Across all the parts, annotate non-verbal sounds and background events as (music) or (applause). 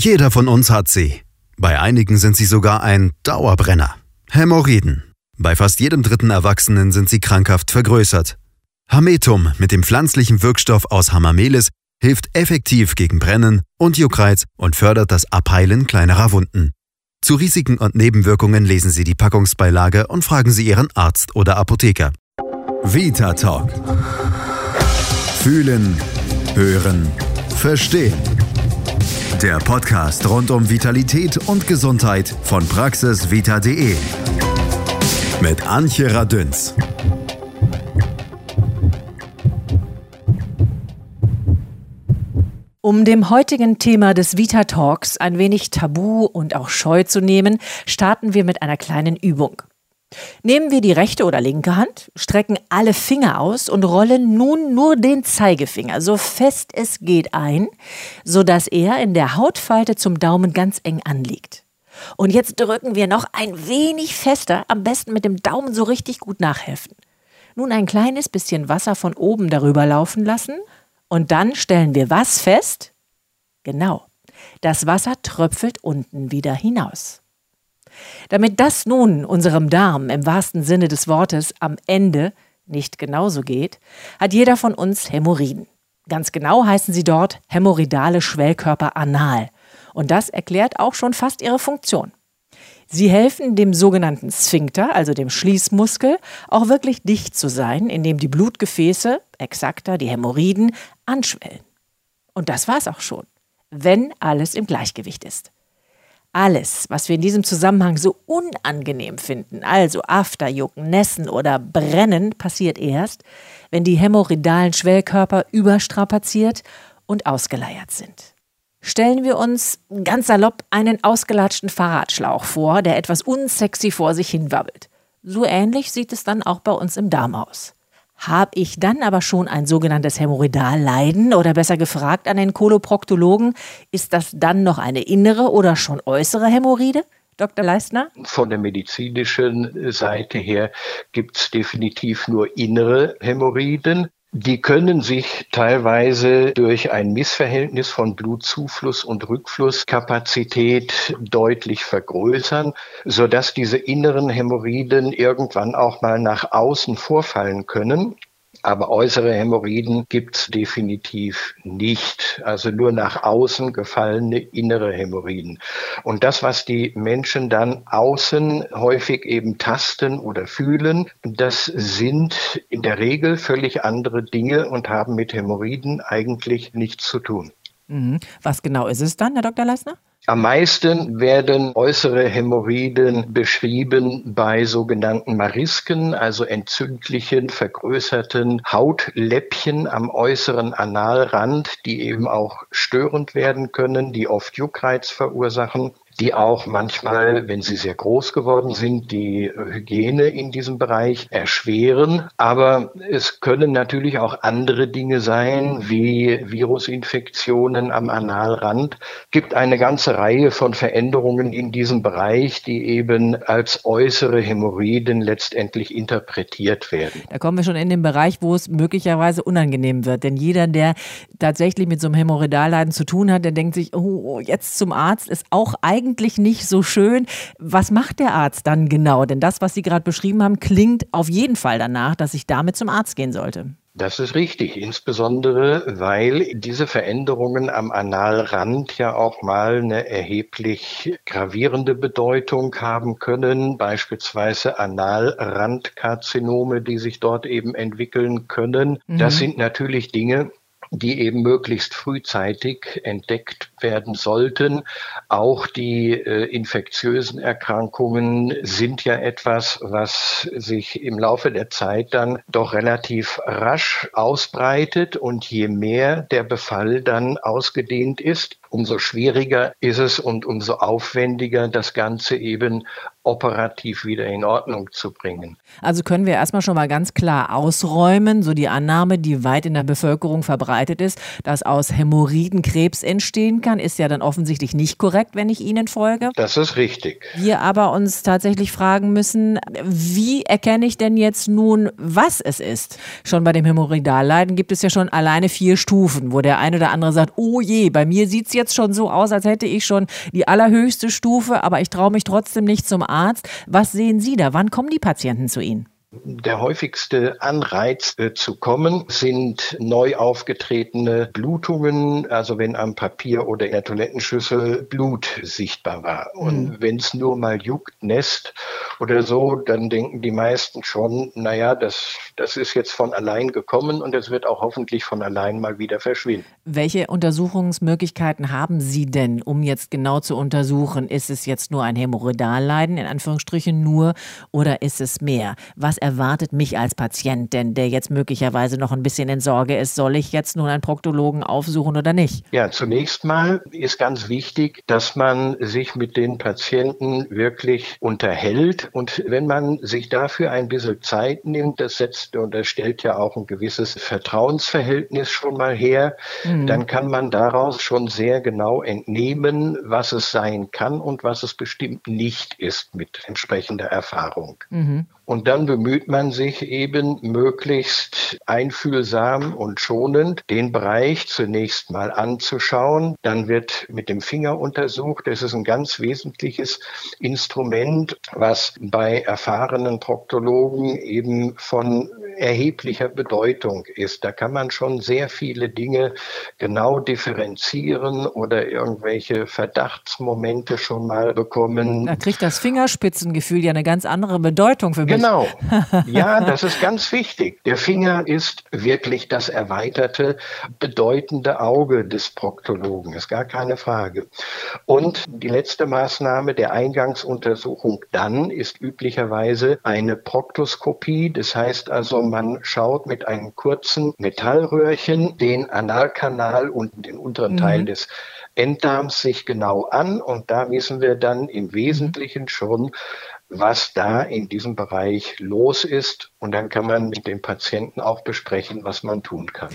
Jeder von uns hat sie. Bei einigen sind sie sogar ein Dauerbrenner. Hämorrhoiden. Bei fast jedem dritten Erwachsenen sind sie krankhaft vergrößert. Hametum mit dem pflanzlichen Wirkstoff aus Hamamelis hilft effektiv gegen Brennen und Juckreiz und fördert das Abheilen kleinerer Wunden. Zu Risiken und Nebenwirkungen lesen Sie die Packungsbeilage und fragen Sie Ihren Arzt oder Apotheker. Vita Talk. Fühlen, hören, verstehen. Der Podcast rund um Vitalität und Gesundheit von praxisvita.de. Mit Antje Radünz. Um dem heutigen Thema des Vita Talks ein wenig Tabu und auch Scheu zu nehmen, starten wir mit einer kleinen Übung. Nehmen wir die rechte oder linke Hand, strecken alle Finger aus und rollen nun nur den Zeigefinger so fest es geht ein, sodass er in der Hautfalte zum Daumen ganz eng anliegt. Und jetzt drücken wir noch ein wenig fester, am besten mit dem Daumen so richtig gut nachhelfen. Nun ein kleines bisschen Wasser von oben darüber laufen lassen und dann stellen wir was fest? Genau, das Wasser tröpfelt unten wieder hinaus. Damit das nun unserem Darm im wahrsten Sinne des Wortes am Ende nicht genauso geht, hat jeder von uns Hämorrhoiden. Ganz genau heißen sie dort hämorrhoidale Schwellkörper anal. Und das erklärt auch schon fast ihre Funktion. Sie helfen dem sogenannten Sphinkter, also dem Schließmuskel, auch wirklich dicht zu sein, indem die Blutgefäße, exakter die Hämorrhoiden, anschwellen. Und das war's auch schon, wenn alles im Gleichgewicht ist. Alles, was wir in diesem Zusammenhang so unangenehm finden, also Afterjucken, Nässen oder Brennen, passiert erst, wenn die hämorrhoidalen Schwellkörper überstrapaziert und ausgeleiert sind. Stellen wir uns ganz salopp einen ausgelatschten Fahrradschlauch vor, der etwas unsexy vor sich hinwabbelt. So ähnlich sieht es dann auch bei uns im Darm aus. Habe ich dann aber schon ein sogenanntes Hämorrhoidalleiden oder besser gefragt an den Koloproktologen, ist das dann noch eine innere oder schon äußere Hämorrhoide? Dr. Leistner? Von der medizinischen Seite her gibt es definitiv nur innere Hämorrhoiden. Die können sich teilweise durch ein Missverhältnis von Blutzufluss und Rückflusskapazität deutlich vergrößern, sodass diese inneren Hämorrhoiden irgendwann auch mal nach außen vorfallen können. Aber äußere Hämorrhoiden gibt es definitiv nicht. Also nur nach außen gefallene innere Hämorrhoiden. Und das, was die Menschen dann außen häufig eben tasten oder fühlen, das sind in der Regel völlig andere Dinge und haben mit Hämorrhoiden eigentlich nichts zu tun. Mhm. Was genau ist es dann, Herr Dr. Leisner? Am meisten werden äußere Hämorrhoiden beschrieben bei sogenannten Marisken, also entzündlichen, vergrößerten Hautläppchen am äußeren Analrand, die eben auch störend werden können, die oft Juckreiz verursachen die auch manchmal, wenn sie sehr groß geworden sind, die Hygiene in diesem Bereich erschweren. Aber es können natürlich auch andere Dinge sein, wie Virusinfektionen am Analrand. Es gibt eine ganze Reihe von Veränderungen in diesem Bereich, die eben als äußere Hämorrhoiden letztendlich interpretiert werden. Da kommen wir schon in den Bereich, wo es möglicherweise unangenehm wird. Denn jeder, der tatsächlich mit so einem Hämorrhoidalleiden zu tun hat, der denkt sich, oh, jetzt zum Arzt ist auch eigentlich eigentlich nicht so schön. Was macht der Arzt dann genau? Denn das, was Sie gerade beschrieben haben, klingt auf jeden Fall danach, dass ich damit zum Arzt gehen sollte. Das ist richtig, insbesondere weil diese Veränderungen am Analrand ja auch mal eine erheblich gravierende Bedeutung haben können, beispielsweise Analrandkarzinome, die sich dort eben entwickeln können. Mhm. Das sind natürlich Dinge, die eben möglichst frühzeitig entdeckt werden sollten. Auch die äh, infektiösen Erkrankungen sind ja etwas, was sich im Laufe der Zeit dann doch relativ rasch ausbreitet und je mehr der Befall dann ausgedehnt ist, umso schwieriger ist es und umso aufwendiger das Ganze eben operativ wieder in Ordnung zu bringen. Also können wir erstmal schon mal ganz klar ausräumen, so die Annahme, die weit in der Bevölkerung verbreitet ist, dass aus Hämorrhoiden Krebs entstehen kann Politikern ist ja dann offensichtlich nicht korrekt, wenn ich Ihnen folge. Das ist richtig. Wir aber uns tatsächlich fragen müssen, wie erkenne ich denn jetzt nun, was es ist? Schon bei dem Hämorrhoidalleiden gibt es ja schon alleine vier Stufen, wo der eine oder andere sagt, oh je, bei mir sieht es jetzt schon so aus, als hätte ich schon die allerhöchste Stufe, aber ich traue mich trotzdem nicht zum Arzt. Was sehen Sie da? Wann kommen die Patienten zu Ihnen? Der häufigste Anreiz äh, zu kommen sind neu aufgetretene Blutungen, also wenn am Papier oder in der Toilettenschüssel Blut sichtbar war. Und mhm. wenn es nur mal juckt, nässt oder so, dann denken die meisten schon, naja, das, das ist jetzt von allein gekommen und es wird auch hoffentlich von allein mal wieder verschwinden. Welche Untersuchungsmöglichkeiten haben Sie denn, um jetzt genau zu untersuchen, ist es jetzt nur ein Hämorrhoidalleiden, in Anführungsstrichen nur, oder ist es mehr? Was erwartet mich als Patient denn, der jetzt möglicherweise noch ein bisschen in Sorge ist? Soll ich jetzt nun einen Proktologen aufsuchen oder nicht? Ja, zunächst mal ist ganz wichtig, dass man sich mit den Patienten wirklich unterhält. Und wenn man sich dafür ein bisschen Zeit nimmt, das setzt und das stellt ja auch ein gewisses Vertrauensverhältnis schon mal her, mhm. dann kann man daraus schon sehr genau entnehmen, was es sein kann und was es bestimmt nicht ist mit entsprechender Erfahrung. Mhm. Und dann bemüht man sich eben möglichst einfühlsam und schonend den Bereich zunächst mal anzuschauen. Dann wird mit dem Finger untersucht. Das ist ein ganz wesentliches Instrument, was bei erfahrenen Proktologen eben von erheblicher Bedeutung ist. Da kann man schon sehr viele Dinge genau differenzieren oder irgendwelche Verdachtsmomente schon mal bekommen. Da kriegt das Fingerspitzengefühl ja eine ganz andere Bedeutung für mich. Genau. (laughs) Ja, das ist ganz wichtig. Der Finger ist wirklich das erweiterte, bedeutende Auge des Proktologen, ist gar keine Frage. Und die letzte Maßnahme der Eingangsuntersuchung dann ist üblicherweise eine Proktoskopie. Das heißt also, man schaut mit einem kurzen Metallröhrchen den Analkanal und den unteren mhm. Teil des Enddarms sich genau an und da wissen wir dann im Wesentlichen schon, was da in diesem Bereich los ist. Und dann kann man mit dem Patienten auch besprechen, was man tun kann.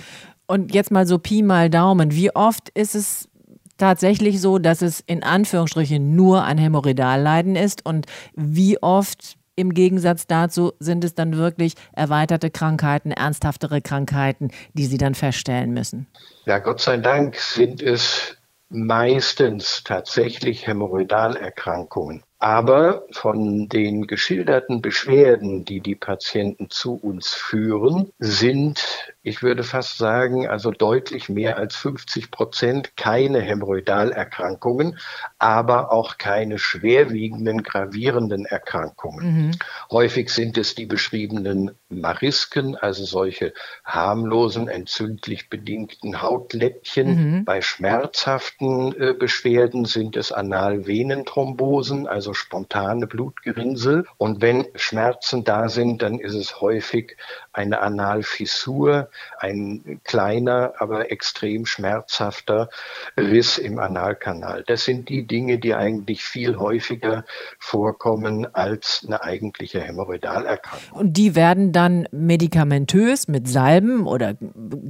Und jetzt mal so Pi mal Daumen. Wie oft ist es tatsächlich so, dass es in Anführungsstrichen nur ein Hämorrhoidalleiden ist? Und wie oft im Gegensatz dazu sind es dann wirklich erweiterte Krankheiten, ernsthaftere Krankheiten, die Sie dann feststellen müssen? Ja, Gott sei Dank sind es meistens tatsächlich Hämorrhoidalerkrankungen. Aber von den geschilderten Beschwerden, die die Patienten zu uns führen, sind ich würde fast sagen, also deutlich mehr als 50 Prozent keine Hämorrhoidalerkrankungen, aber auch keine schwerwiegenden, gravierenden Erkrankungen. Mhm. Häufig sind es die beschriebenen Marisken, also solche harmlosen, entzündlich bedingten Hautläppchen. Mhm. Bei schmerzhaften äh, Beschwerden sind es Analvenenthrombosen, also spontane Blutgerinnsel. Und wenn Schmerzen da sind, dann ist es häufig eine Analfissur, ein kleiner, aber extrem schmerzhafter Riss im Analkanal. Das sind die Dinge, die eigentlich viel häufiger vorkommen als eine eigentliche Hämorrhoidalerkrankung. Und die werden dann medikamentös mit Salben oder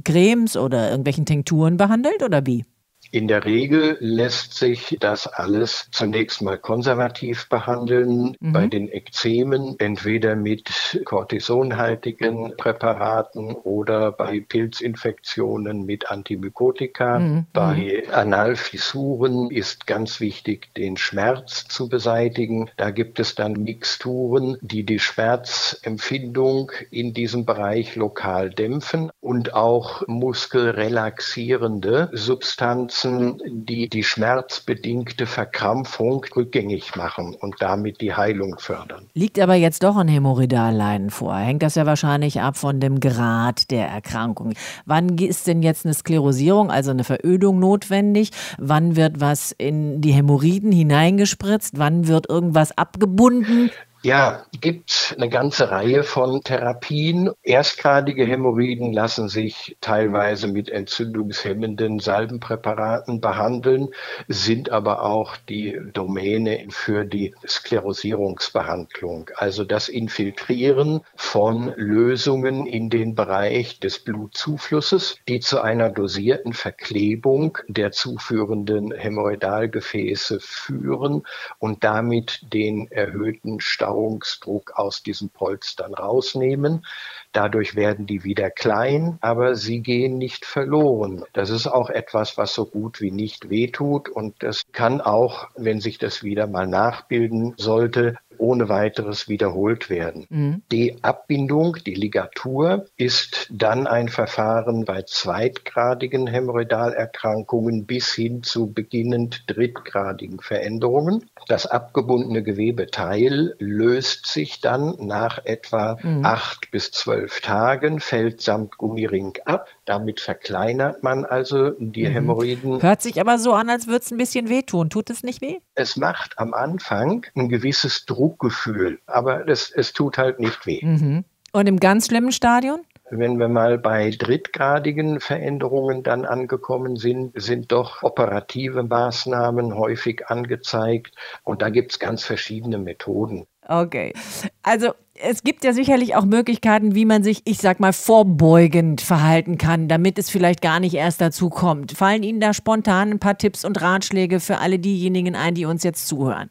Cremes oder irgendwelchen Tinkturen behandelt oder wie? In der Regel lässt sich das alles zunächst mal konservativ behandeln. Mhm. Bei den Ekzemen entweder mit kortisonhaltigen Präparaten oder bei Pilzinfektionen mit Antimykotika. Mhm. Bei Analfissuren ist ganz wichtig, den Schmerz zu beseitigen. Da gibt es dann Mixturen, die die Schmerzempfindung in diesem Bereich lokal dämpfen und auch muskelrelaxierende Substanzen die die schmerzbedingte Verkrampfung rückgängig machen und damit die Heilung fördern. Liegt aber jetzt doch ein Hämorrhoidalleiden vor. Hängt das ja wahrscheinlich ab von dem Grad der Erkrankung. Wann ist denn jetzt eine Sklerosierung, also eine Verödung notwendig? Wann wird was in die Hämorrhoiden hineingespritzt? Wann wird irgendwas abgebunden? Ja, gibt eine ganze Reihe von Therapien. Erstgradige Hämorrhoiden lassen sich teilweise mit entzündungshemmenden Salbenpräparaten behandeln, sind aber auch die Domäne für die Sklerosierungsbehandlung, also das Infiltrieren von Lösungen in den Bereich des Blutzuflusses, die zu einer dosierten Verklebung der zuführenden Hämorrhoidalgefäße führen und damit den erhöhten Stauungsdruck aus diesen Polstern rausnehmen. Dadurch werden die wieder klein, aber sie gehen nicht verloren. Das ist auch etwas, was so gut wie nicht wehtut und das kann auch, wenn sich das wieder mal nachbilden sollte, ohne weiteres wiederholt werden. Mhm. Die Abbindung, die Ligatur, ist dann ein Verfahren bei zweitgradigen Hämorrhoidalerkrankungen bis hin zu beginnend drittgradigen Veränderungen. Das abgebundene Gewebeteil löst sich dann nach etwa mhm. acht bis zwölf Tagen, fällt samt Gummiring ab. Damit verkleinert man also die mhm. Hämorrhoiden. Hört sich aber so an, als würde es ein bisschen wehtun. Tut es nicht weh? Es macht am Anfang ein gewisses Druckgefühl, aber es, es tut halt nicht weh. Mhm. Und im ganz schlimmen Stadion? Wenn wir mal bei drittgradigen Veränderungen dann angekommen sind, sind doch operative Maßnahmen häufig angezeigt. Und da gibt es ganz verschiedene Methoden. Okay. Also es gibt ja sicherlich auch Möglichkeiten, wie man sich, ich sag mal, vorbeugend verhalten kann, damit es vielleicht gar nicht erst dazu kommt. Fallen Ihnen da spontan ein paar Tipps und Ratschläge für alle diejenigen ein, die uns jetzt zuhören?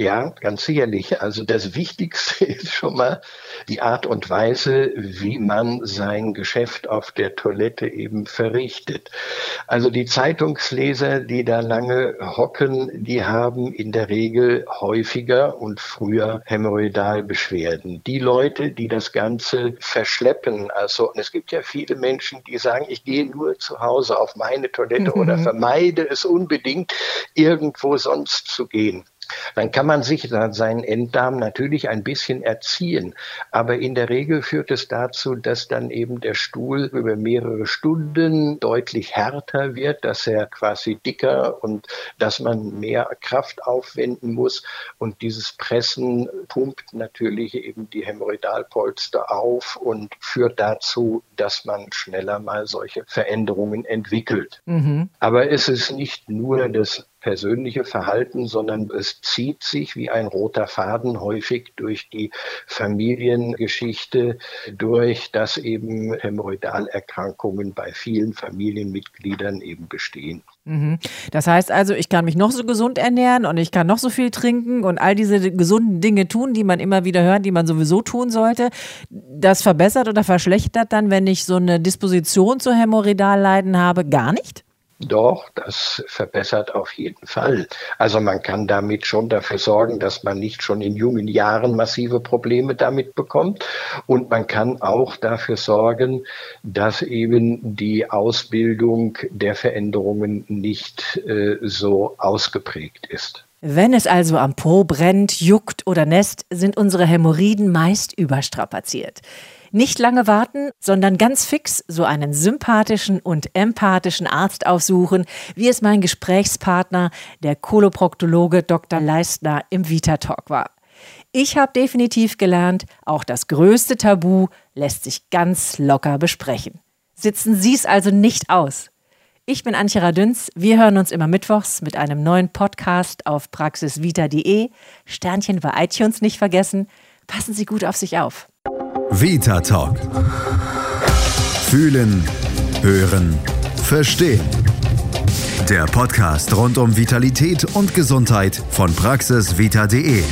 Ja, ganz sicherlich. Also das Wichtigste (laughs) ist schon mal die Art und Weise, wie man sein Geschäft auf der Toilette eben verrichtet. Also die Zeitungsleser, die da lange hocken, die haben in der Regel häufiger und früher Hämorrhoidalbeschwerden. Die Leute, die das Ganze verschleppen, also es gibt ja viele Menschen, die sagen, ich gehe nur zu Hause auf meine Toilette mhm. oder vermeide es unbedingt, irgendwo sonst zu gehen dann kann man sich seinen Enddarm natürlich ein bisschen erziehen. Aber in der Regel führt es dazu, dass dann eben der Stuhl über mehrere Stunden deutlich härter wird, dass er quasi dicker und dass man mehr Kraft aufwenden muss. Und dieses Pressen pumpt natürlich eben die Hämorrhoidalpolster auf und führt dazu, dass man schneller mal solche Veränderungen entwickelt. Mhm. Aber es ist nicht nur das persönliche Verhalten, sondern es zieht sich wie ein roter Faden häufig durch die Familiengeschichte durch, dass eben Hämorrhoidalerkrankungen bei vielen Familienmitgliedern eben bestehen. Mhm. Das heißt also, ich kann mich noch so gesund ernähren und ich kann noch so viel trinken und all diese gesunden Dinge tun, die man immer wieder hört, die man sowieso tun sollte. Das verbessert oder verschlechtert dann, wenn ich so eine Disposition zu Hämorrhoidalleiden habe, gar nicht? Doch, das verbessert auf jeden Fall. Also man kann damit schon dafür sorgen, dass man nicht schon in jungen Jahren massive Probleme damit bekommt. Und man kann auch dafür sorgen, dass eben die Ausbildung der Veränderungen nicht äh, so ausgeprägt ist. Wenn es also am Po brennt, juckt oder nässt, sind unsere Hämorrhoiden meist überstrapaziert. Nicht lange warten, sondern ganz fix so einen sympathischen und empathischen Arzt aufsuchen, wie es mein Gesprächspartner, der Koloproktologe Dr. Leistner im Vita Talk war. Ich habe definitiv gelernt, auch das größte Tabu lässt sich ganz locker besprechen. Sitzen Sie es also nicht aus. Ich bin Antje Radünz. Wir hören uns immer mittwochs mit einem neuen Podcast auf praxisvita.de. Sternchen bei iTunes nicht vergessen. Passen Sie gut auf sich auf. Vita Talk. Fühlen, hören, verstehen. Der Podcast rund um Vitalität und Gesundheit von praxisvita.de.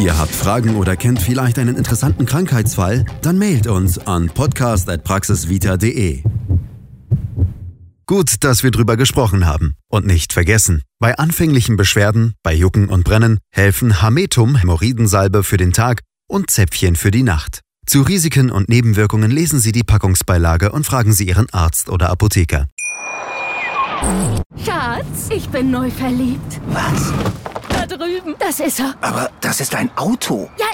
Ihr habt Fragen oder kennt vielleicht einen interessanten Krankheitsfall? Dann mailt uns an podcast.praxisvita.de. Gut, dass wir drüber gesprochen haben. Und nicht vergessen, bei anfänglichen Beschwerden, bei Jucken und Brennen helfen Hametum Hämorrhoidensalbe für den Tag und Zäpfchen für die Nacht. Zu Risiken und Nebenwirkungen lesen Sie die Packungsbeilage und fragen Sie Ihren Arzt oder Apotheker. Schatz, ich bin neu verliebt. Was? Da drüben. Das ist er. Aber das ist ein Auto. Ja,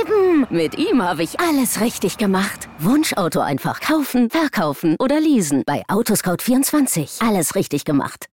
eben. Mit ihm habe ich alles richtig gemacht. Wunschauto einfach kaufen, verkaufen oder leasen. Bei Autoscout24. Alles richtig gemacht.